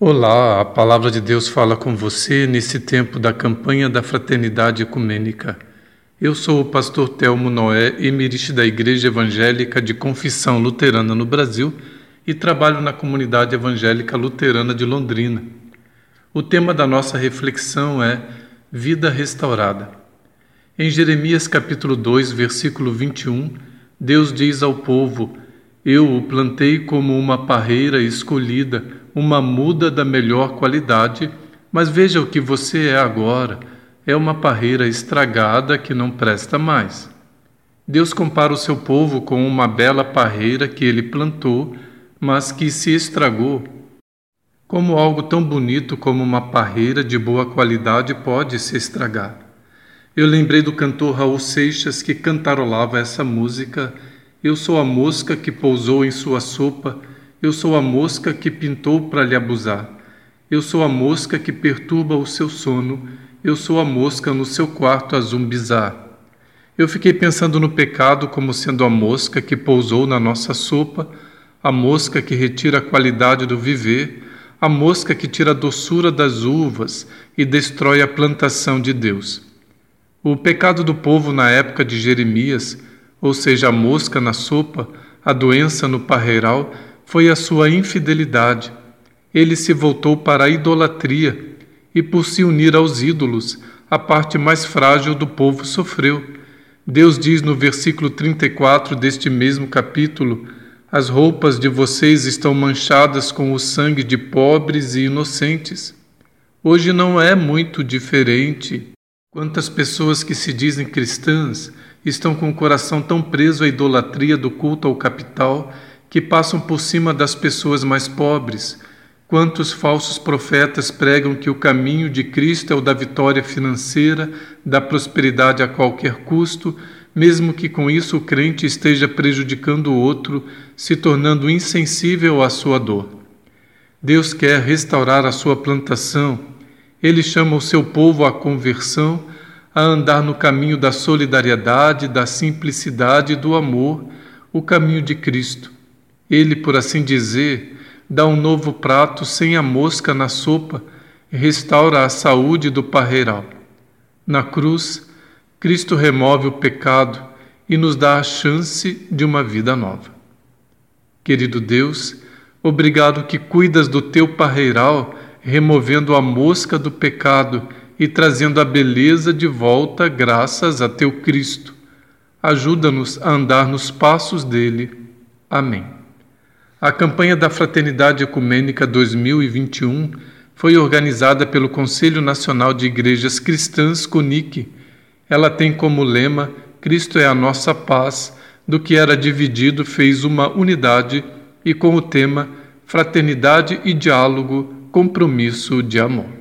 Olá, a palavra de Deus fala com você nesse tempo da campanha da Fraternidade Ecumênica. Eu sou o pastor Telmo Noé, emerite da Igreja Evangélica de Confissão Luterana no Brasil e trabalho na comunidade evangélica luterana de Londrina. O tema da nossa reflexão é Vida Restaurada. Em Jeremias capítulo 2, versículo 21, Deus diz ao povo: Eu o plantei como uma parreira escolhida, uma muda da melhor qualidade, mas veja o que você é agora: é uma parreira estragada que não presta mais. Deus compara o seu povo com uma bela parreira que ele plantou, mas que se estragou. Como algo tão bonito como uma parreira de boa qualidade pode se estragar? Eu lembrei do cantor Raul Seixas que cantarolava essa música. Eu sou a mosca que pousou em sua sopa eu sou a mosca que pintou para lhe abusar. Eu sou a mosca que perturba o seu sono. Eu sou a mosca no seu quarto a zumbizar. Eu fiquei pensando no pecado como sendo a mosca que pousou na nossa sopa, a mosca que retira a qualidade do viver, a mosca que tira a doçura das uvas e destrói a plantação de Deus. O pecado do povo na época de Jeremias, ou seja, a mosca na sopa, a doença no parreiral, foi a sua infidelidade. Ele se voltou para a idolatria e, por se unir aos ídolos, a parte mais frágil do povo sofreu. Deus diz no versículo 34 deste mesmo capítulo: As roupas de vocês estão manchadas com o sangue de pobres e inocentes. Hoje não é muito diferente. Quantas pessoas que se dizem cristãs estão com o coração tão preso à idolatria do culto ao capital que passam por cima das pessoas mais pobres. Quantos falsos profetas pregam que o caminho de Cristo é o da vitória financeira, da prosperidade a qualquer custo, mesmo que com isso o crente esteja prejudicando o outro, se tornando insensível à sua dor. Deus quer restaurar a sua plantação. Ele chama o seu povo à conversão, a andar no caminho da solidariedade, da simplicidade e do amor, o caminho de Cristo. Ele, por assim dizer, dá um novo prato sem a mosca na sopa e restaura a saúde do parreiral. Na cruz, Cristo remove o pecado e nos dá a chance de uma vida nova. Querido Deus, obrigado que cuidas do teu parreiral, removendo a mosca do pecado e trazendo a beleza de volta graças a teu Cristo. Ajuda-nos a andar nos passos dele. Amém. A campanha da Fraternidade Ecumênica 2021 foi organizada pelo Conselho Nacional de Igrejas Cristãs CONIC. Ela tem como lema Cristo é a nossa paz, do que era dividido fez uma unidade e com o tema Fraternidade e diálogo, compromisso de amor.